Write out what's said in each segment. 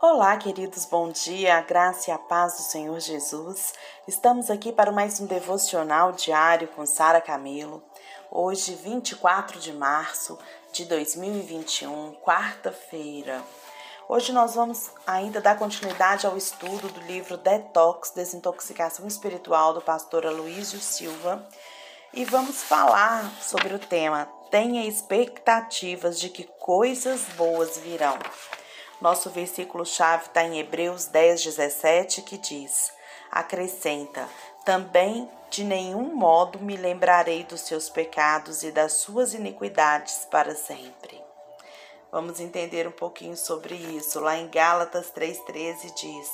Olá, queridos, bom dia, a graça e a paz do Senhor Jesus. Estamos aqui para mais um devocional diário com Sara Camilo. Hoje, 24 de março de 2021, quarta-feira. Hoje nós vamos ainda dar continuidade ao estudo do livro Detox, Desintoxicação Espiritual do pastor Aloysio Silva e vamos falar sobre o tema Tenha expectativas de que coisas boas virão. Nosso versículo-chave está em Hebreus 10, 17, que diz: Acrescenta, também de nenhum modo me lembrarei dos seus pecados e das suas iniquidades para sempre. Vamos entender um pouquinho sobre isso. Lá em Gálatas 3,13 diz: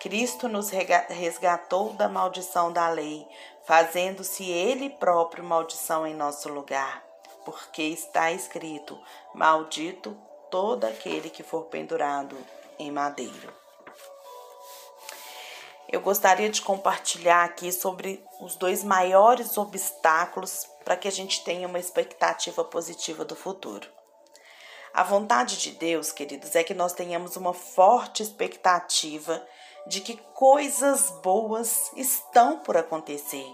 Cristo nos resgatou da maldição da lei, fazendo-se Ele próprio maldição em nosso lugar. Porque está escrito: Maldito todo aquele que for pendurado em madeiro. Eu gostaria de compartilhar aqui sobre os dois maiores obstáculos para que a gente tenha uma expectativa positiva do futuro. A vontade de Deus, queridos, é que nós tenhamos uma forte expectativa de que coisas boas estão por acontecer.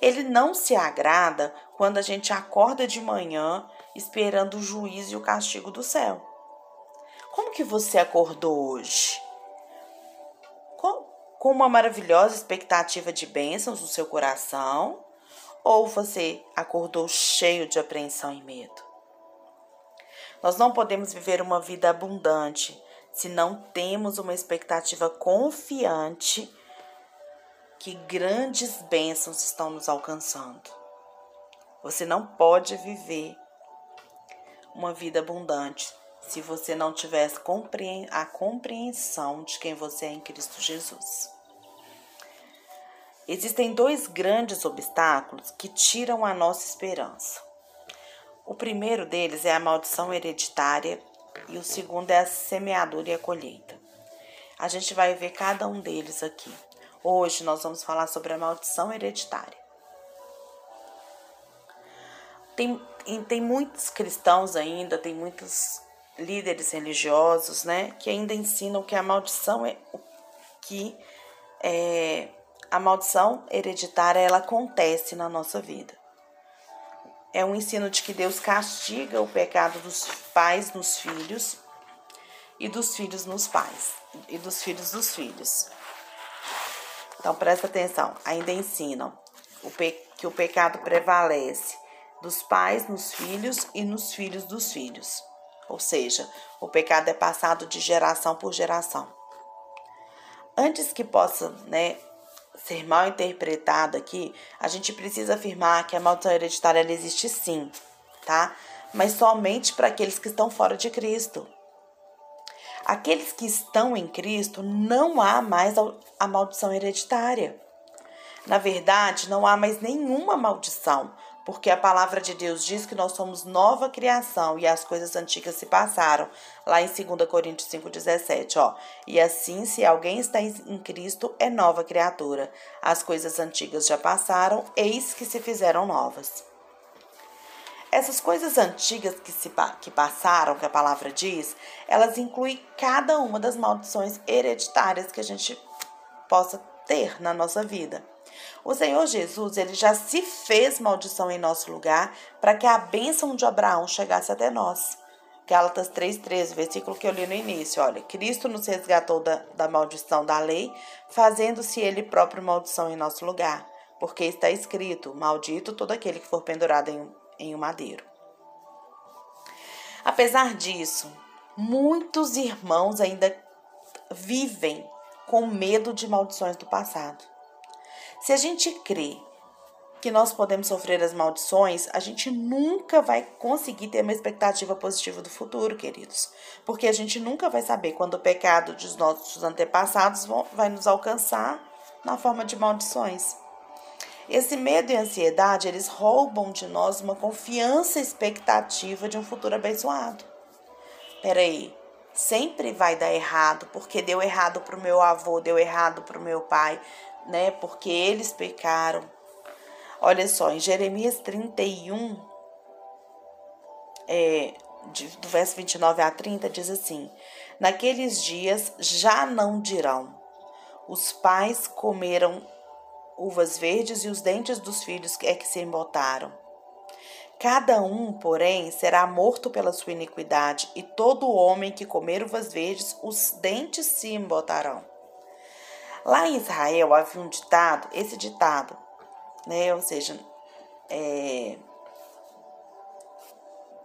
Ele não se agrada quando a gente acorda de manhã esperando o juízo e o castigo do céu. Como que você acordou hoje? Com, com uma maravilhosa expectativa de bênçãos no seu coração? Ou você acordou cheio de apreensão e medo? Nós não podemos viver uma vida abundante se não temos uma expectativa confiante que grandes bênçãos estão nos alcançando. Você não pode viver uma vida abundante se você não tivesse a compreensão de quem você é em Cristo Jesus. Existem dois grandes obstáculos que tiram a nossa esperança. O primeiro deles é a maldição hereditária e o segundo é a semeadura e a colheita. A gente vai ver cada um deles aqui. Hoje nós vamos falar sobre a maldição hereditária. Tem, tem muitos cristãos ainda, tem muitos líderes religiosos, né, que ainda ensinam que a maldição é que é, a maldição hereditária ela acontece na nossa vida. É um ensino de que Deus castiga o pecado dos pais nos filhos e dos filhos nos pais e dos filhos dos filhos. Então presta atenção, ainda ensinam que o pecado prevalece dos pais nos filhos e nos filhos dos filhos. Ou seja, o pecado é passado de geração por geração. Antes que possa, né, ser mal interpretado aqui, a gente precisa afirmar que a maldição hereditária existe sim, tá? Mas somente para aqueles que estão fora de Cristo. Aqueles que estão em Cristo, não há mais a maldição hereditária. Na verdade, não há mais nenhuma maldição, porque a palavra de Deus diz que nós somos nova criação e as coisas antigas se passaram. Lá em 2 Coríntios 5,17, ó. E assim, se alguém está em Cristo, é nova criatura. As coisas antigas já passaram, eis que se fizeram novas. Essas coisas antigas que, se, que passaram, que a palavra diz, elas incluem cada uma das maldições hereditárias que a gente possa ter na nossa vida. O Senhor Jesus, ele já se fez maldição em nosso lugar para que a bênção de Abraão chegasse até nós. Gálatas 3,13, versículo que eu li no início. Olha, Cristo nos resgatou da, da maldição da lei, fazendo-se ele próprio maldição em nosso lugar. Porque está escrito: Maldito todo aquele que for pendurado em, em um madeiro. Apesar disso, muitos irmãos ainda vivem com medo de maldições do passado. Se a gente crê que nós podemos sofrer as maldições, a gente nunca vai conseguir ter uma expectativa positiva do futuro, queridos. Porque a gente nunca vai saber quando o pecado dos nossos antepassados vão, vai nos alcançar na forma de maldições. Esse medo e ansiedade, eles roubam de nós uma confiança e expectativa de um futuro abençoado. Peraí, sempre vai dar errado, porque deu errado para o meu avô, deu errado para o meu pai, né? Porque eles pecaram. Olha só, em Jeremias 31, é, do verso 29 a 30, diz assim: Naqueles dias já não dirão, os pais comeram uvas verdes e os dentes dos filhos é que se embotaram. Cada um, porém, será morto pela sua iniquidade, e todo homem que comer uvas verdes, os dentes se embotarão. Lá em Israel havia um ditado, esse ditado, né? Ou seja, é,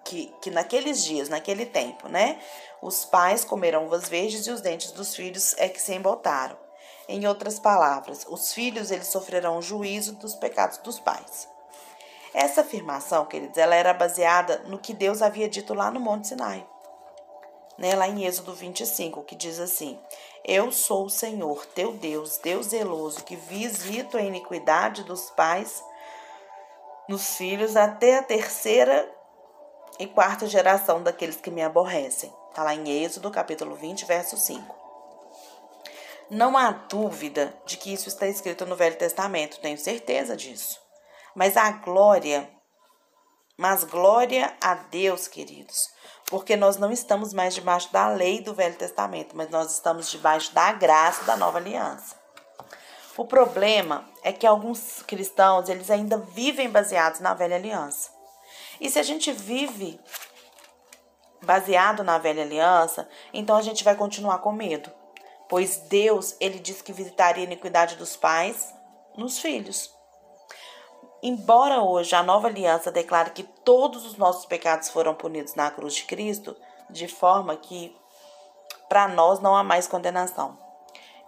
que, que naqueles dias, naquele tempo, né? Os pais comerão uvas verdes e os dentes dos filhos é que se embotaram. Em outras palavras, os filhos eles sofrerão o juízo dos pecados dos pais. Essa afirmação, queridos, ela era baseada no que Deus havia dito lá no Monte Sinai. Né, lá em Êxodo 25, que diz assim: Eu sou o Senhor, teu Deus, Deus zeloso, que visito a iniquidade dos pais nos filhos até a terceira e quarta geração daqueles que me aborrecem. Está lá em Êxodo, capítulo 20, verso 5. Não há dúvida de que isso está escrito no Velho Testamento, tenho certeza disso. Mas a glória, mas glória a Deus, queridos, porque nós não estamos mais debaixo da lei do Velho Testamento, mas nós estamos debaixo da graça da nova aliança. O problema é que alguns cristãos, eles ainda vivem baseados na velha aliança. E se a gente vive baseado na velha aliança, então a gente vai continuar com medo pois Deus, ele disse que visitaria a iniquidade dos pais nos filhos. Embora hoje a nova aliança declare que todos os nossos pecados foram punidos na cruz de Cristo, de forma que para nós não há mais condenação.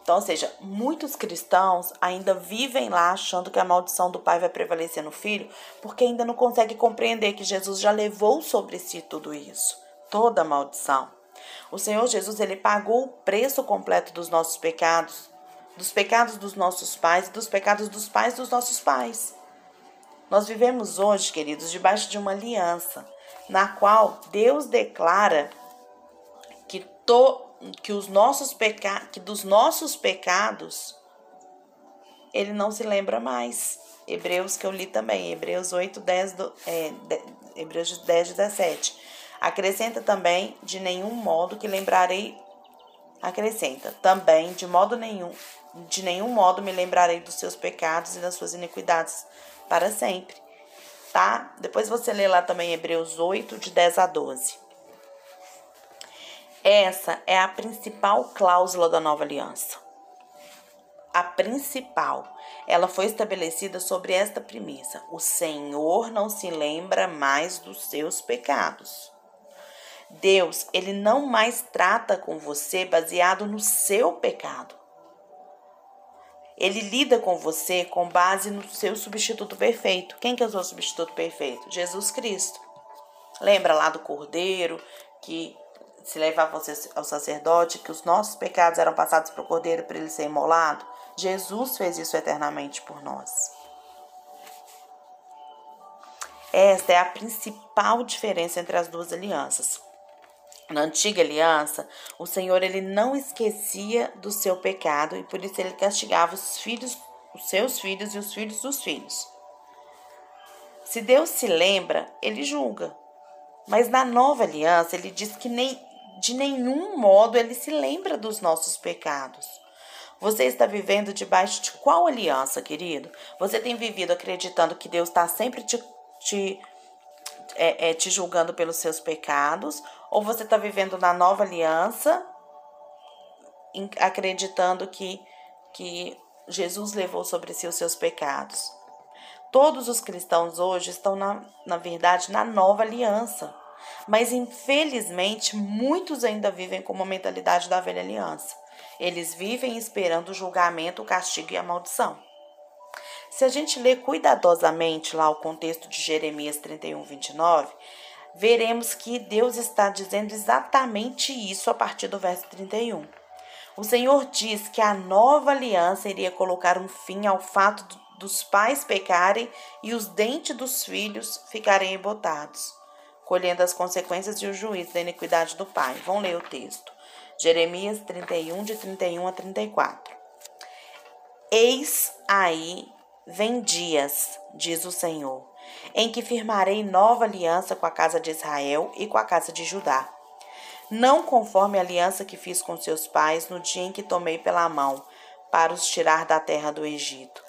Então, ou seja, muitos cristãos ainda vivem lá achando que a maldição do pai vai prevalecer no filho, porque ainda não conseguem compreender que Jesus já levou sobre si tudo isso, toda a maldição. O Senhor Jesus, ele pagou o preço completo dos nossos pecados, dos pecados dos nossos pais e dos pecados dos pais dos nossos pais. Nós vivemos hoje, queridos, debaixo de uma aliança, na qual Deus declara que, to, que os nossos peca, que dos nossos pecados ele não se lembra mais. Hebreus que eu li também, Hebreus 8, 10, do, é, de, Hebreus 10, 17. Acrescenta também, de nenhum modo que lembrarei. Acrescenta também, de modo nenhum, de nenhum modo me lembrarei dos seus pecados e das suas iniquidades para sempre. Tá? Depois você lê lá também Hebreus 8, de 10 a 12. Essa é a principal cláusula da nova aliança. A principal. Ela foi estabelecida sobre esta premissa: o Senhor não se lembra mais dos seus pecados. Deus, ele não mais trata com você baseado no seu pecado. Ele lida com você com base no seu substituto perfeito. Quem que é o seu substituto perfeito? Jesus Cristo. Lembra lá do cordeiro que se levava ao sacerdote, que os nossos pecados eram passados para o cordeiro para ele ser imolado? Jesus fez isso eternamente por nós. Esta é a principal diferença entre as duas alianças. Na antiga aliança, o Senhor ele não esquecia do seu pecado e por isso ele castigava os filhos, os seus filhos e os filhos dos filhos. Se Deus se lembra, ele julga. Mas na nova aliança, ele diz que nem, de nenhum modo ele se lembra dos nossos pecados. Você está vivendo debaixo de qual aliança, querido? Você tem vivido acreditando que Deus está sempre te, te é, é, te julgando pelos seus pecados, ou você está vivendo na nova aliança, acreditando que, que Jesus levou sobre si os seus pecados. Todos os cristãos hoje estão, na, na verdade, na nova aliança. Mas, infelizmente, muitos ainda vivem com uma mentalidade da velha aliança. Eles vivem esperando o julgamento, o castigo e a maldição. Se a gente ler cuidadosamente lá o contexto de Jeremias 31, 29, veremos que Deus está dizendo exatamente isso a partir do verso 31. O Senhor diz que a nova aliança iria colocar um fim ao fato dos pais pecarem e os dentes dos filhos ficarem embotados, colhendo as consequências e o juízo da iniquidade do pai. Vamos ler o texto. Jeremias 31, de 31 a 34. Eis aí Vem dias, diz o Senhor, em que firmarei nova aliança com a casa de Israel e com a casa de Judá. Não conforme a aliança que fiz com seus pais no dia em que tomei pela mão para os tirar da terra do Egito,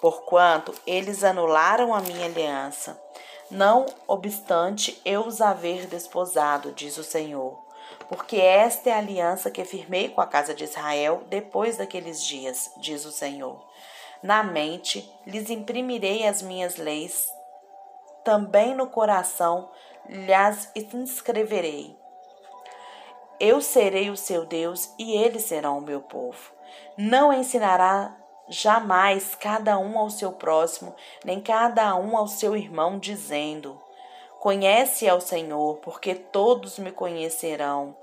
porquanto eles anularam a minha aliança. Não obstante eu os haver desposado, diz o Senhor, porque esta é a aliança que firmei com a casa de Israel depois daqueles dias, diz o Senhor. Na mente lhes imprimirei as minhas leis, também no coração lhes inscreverei. Eu serei o seu Deus e eles serão o meu povo. Não ensinará jamais cada um ao seu próximo, nem cada um ao seu irmão, dizendo: Conhece ao Senhor, porque todos me conhecerão,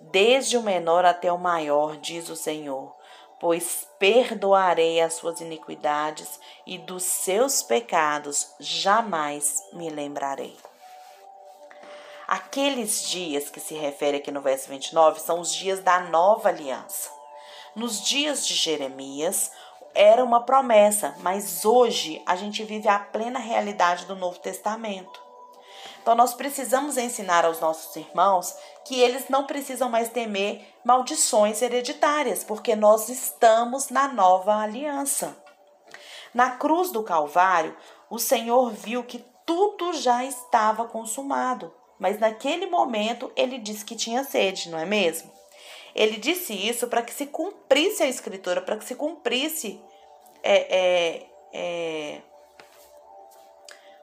desde o menor até o maior, diz o Senhor. Pois perdoarei as suas iniquidades e dos seus pecados jamais me lembrarei. Aqueles dias que se refere aqui no verso 29 são os dias da nova aliança. Nos dias de Jeremias, era uma promessa, mas hoje a gente vive a plena realidade do Novo Testamento. Então nós precisamos ensinar aos nossos irmãos que eles não precisam mais temer maldições hereditárias, porque nós estamos na nova aliança. Na cruz do Calvário, o Senhor viu que tudo já estava consumado, mas naquele momento ele disse que tinha sede, não é mesmo? Ele disse isso para que se cumprisse a escritura, para que se cumprisse é, é, é,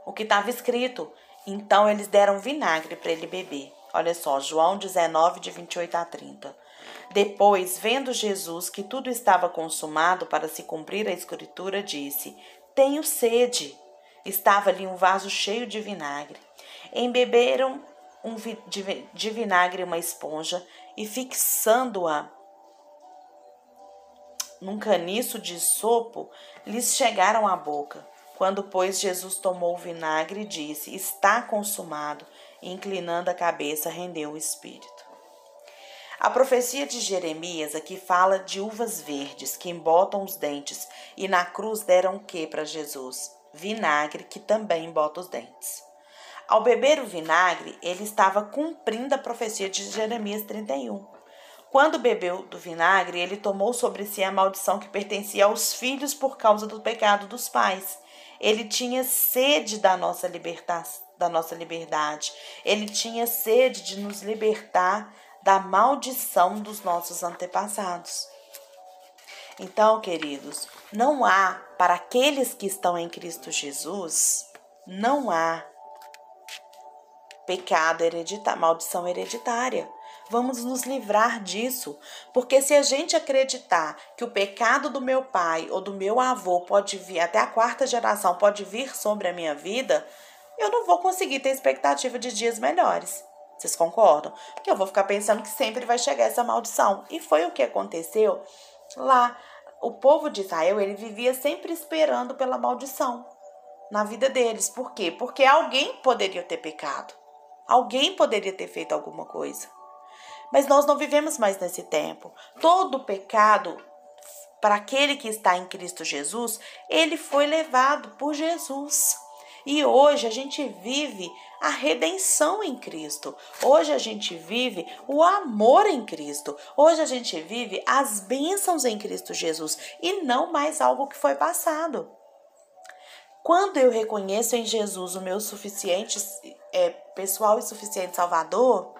o que estava escrito. Então eles deram vinagre para ele beber. Olha só, João 19, de 28 a 30. Depois, vendo Jesus que tudo estava consumado para se cumprir a escritura, disse: Tenho sede. Estava ali um vaso cheio de vinagre. Embeberam um de vinagre uma esponja e fixando-a num caniço de sopo, lhes chegaram à boca. Quando, pois, Jesus tomou o vinagre, disse: Está consumado, e inclinando a cabeça, rendeu o espírito. A profecia de Jeremias aqui fala de uvas verdes que embotam os dentes, e na cruz deram o que para Jesus? Vinagre que também embota os dentes. Ao beber o vinagre, ele estava cumprindo a profecia de Jeremias 31. Quando bebeu do vinagre, ele tomou sobre si a maldição que pertencia aos filhos por causa do pecado dos pais. Ele tinha sede da nossa libertação, da nossa liberdade. Ele tinha sede de nos libertar da maldição dos nossos antepassados. Então, queridos, não há para aqueles que estão em Cristo Jesus, não há pecado hereditário, maldição hereditária. Vamos nos livrar disso, porque se a gente acreditar que o pecado do meu pai ou do meu avô pode vir até a quarta geração, pode vir sobre a minha vida, eu não vou conseguir ter expectativa de dias melhores. Vocês concordam? Porque eu vou ficar pensando que sempre vai chegar essa maldição. E foi o que aconteceu lá. O povo de Israel, ele vivia sempre esperando pela maldição na vida deles. Por quê? Porque alguém poderia ter pecado. Alguém poderia ter feito alguma coisa. Mas nós não vivemos mais nesse tempo. Todo pecado para aquele que está em Cristo Jesus, ele foi levado por Jesus. E hoje a gente vive a redenção em Cristo. Hoje a gente vive o amor em Cristo. Hoje a gente vive as bênçãos em Cristo Jesus e não mais algo que foi passado. Quando eu reconheço em Jesus o meu suficiente é, pessoal e suficiente Salvador,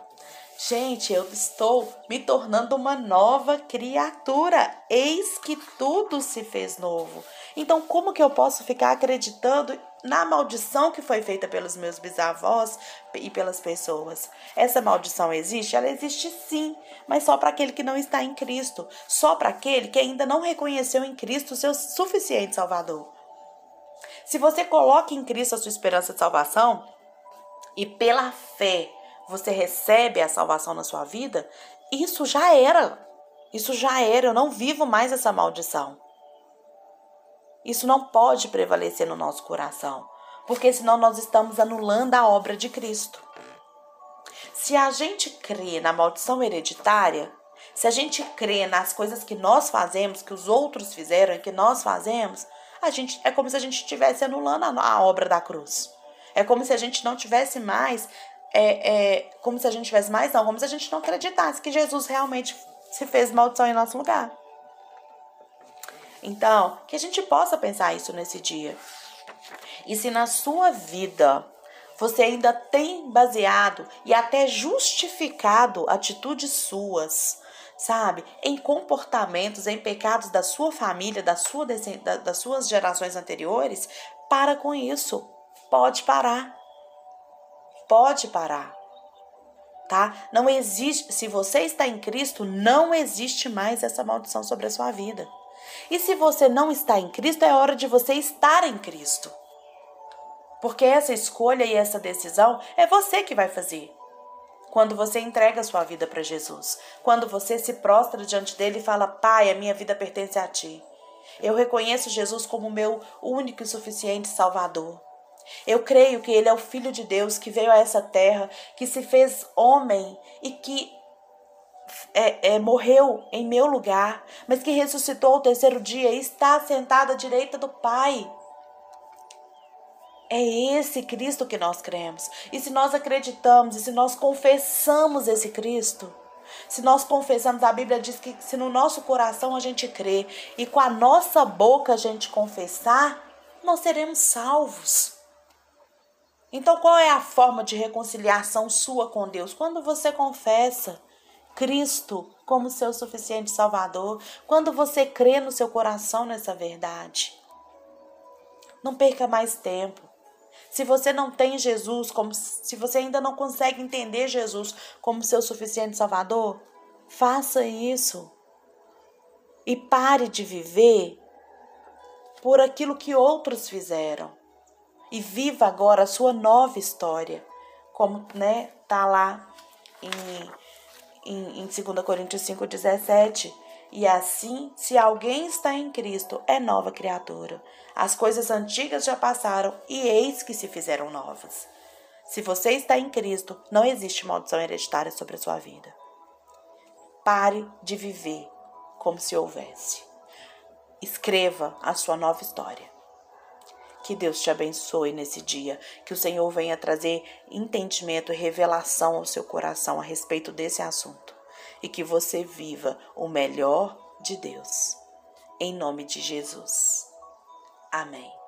Gente, eu estou me tornando uma nova criatura. Eis que tudo se fez novo. Então, como que eu posso ficar acreditando na maldição que foi feita pelos meus bisavós e pelas pessoas? Essa maldição existe? Ela existe sim, mas só para aquele que não está em Cristo, só para aquele que ainda não reconheceu em Cristo o seu suficiente Salvador. Se você coloca em Cristo a sua esperança de salvação e pela fé você recebe a salvação na sua vida, isso já era. Isso já era. Eu não vivo mais essa maldição. Isso não pode prevalecer no nosso coração, porque senão nós estamos anulando a obra de Cristo. Se a gente crê na maldição hereditária, se a gente crê nas coisas que nós fazemos, que os outros fizeram e que nós fazemos, a gente é como se a gente estivesse anulando a, a obra da cruz. É como se a gente não tivesse mais, é, é, como se a gente tivesse mais, não, como se a gente não acreditasse que Jesus realmente se fez maldição em nosso lugar. Então, que a gente possa pensar isso nesse dia. E se na sua vida você ainda tem baseado e até justificado atitudes suas, sabe, em comportamentos, em pecados da sua família, da sua, das suas gerações anteriores, para com isso. Pode parar. Pode parar. Tá? Não existe, se você está em Cristo, não existe mais essa maldição sobre a sua vida. E se você não está em Cristo, é hora de você estar em Cristo. Porque essa escolha e essa decisão é você que vai fazer. Quando você entrega a sua vida para Jesus, quando você se prostra diante dele e fala: Pai, a minha vida pertence a ti. Eu reconheço Jesus como meu único e suficiente Salvador. Eu creio que Ele é o Filho de Deus que veio a essa terra, que se fez homem e que é, é, morreu em meu lugar, mas que ressuscitou ao terceiro dia e está sentado à direita do Pai. É esse Cristo que nós cremos. E se nós acreditamos, e se nós confessamos esse Cristo, se nós confessamos, a Bíblia diz que se no nosso coração a gente crê e com a nossa boca a gente confessar, nós seremos salvos. Então, qual é a forma de reconciliação sua com Deus? Quando você confessa Cristo como seu suficiente Salvador, quando você crê no seu coração nessa verdade. Não perca mais tempo. Se você não tem Jesus, como se você ainda não consegue entender Jesus como seu suficiente Salvador, faça isso. E pare de viver por aquilo que outros fizeram e viva agora a sua nova história, como né, tá lá em, em, em 2 Coríntios 5,17. E assim, se alguém está em Cristo, é nova criatura. As coisas antigas já passaram e eis que se fizeram novas. Se você está em Cristo, não existe maldição hereditária sobre a sua vida. Pare de viver como se houvesse. Escreva a sua nova história. Que Deus te abençoe nesse dia, que o Senhor venha trazer entendimento e revelação ao seu coração a respeito desse assunto e que você viva o melhor de Deus. Em nome de Jesus. Amém.